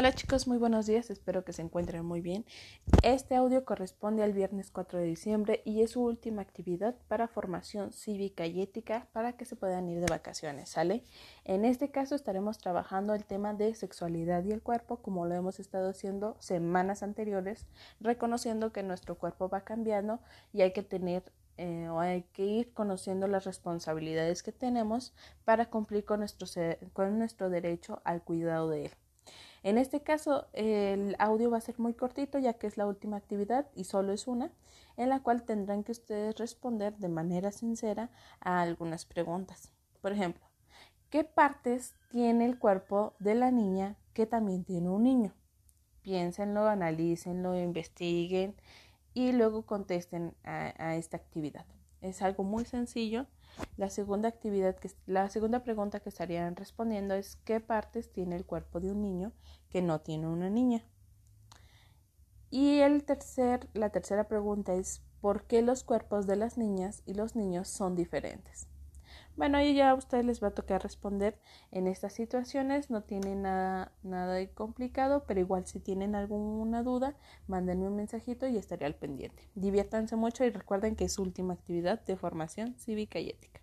Hola chicos, muy buenos días, espero que se encuentren muy bien. Este audio corresponde al viernes 4 de diciembre y es su última actividad para formación cívica y ética para que se puedan ir de vacaciones, ¿sale? En este caso estaremos trabajando el tema de sexualidad y el cuerpo como lo hemos estado haciendo semanas anteriores, reconociendo que nuestro cuerpo va cambiando y hay que tener eh, o hay que ir conociendo las responsabilidades que tenemos para cumplir con nuestro, con nuestro derecho al cuidado de él. En este caso, el audio va a ser muy cortito ya que es la última actividad y solo es una, en la cual tendrán que ustedes responder de manera sincera a algunas preguntas. Por ejemplo, ¿qué partes tiene el cuerpo de la niña que también tiene un niño? Piénsenlo, analícenlo, investiguen y luego contesten a, a esta actividad. Es algo muy sencillo la segunda actividad que la segunda pregunta que estarían respondiendo es qué partes tiene el cuerpo de un niño que no tiene una niña. Y el tercer, la tercera pregunta es por qué los cuerpos de las niñas y los niños son diferentes. Bueno, ahí ya a ustedes les va a tocar responder en estas situaciones, no tiene nada, nada de complicado, pero igual si tienen alguna duda, mándenme un mensajito y estaré al pendiente. Diviértanse mucho y recuerden que es su última actividad de formación cívica y ética.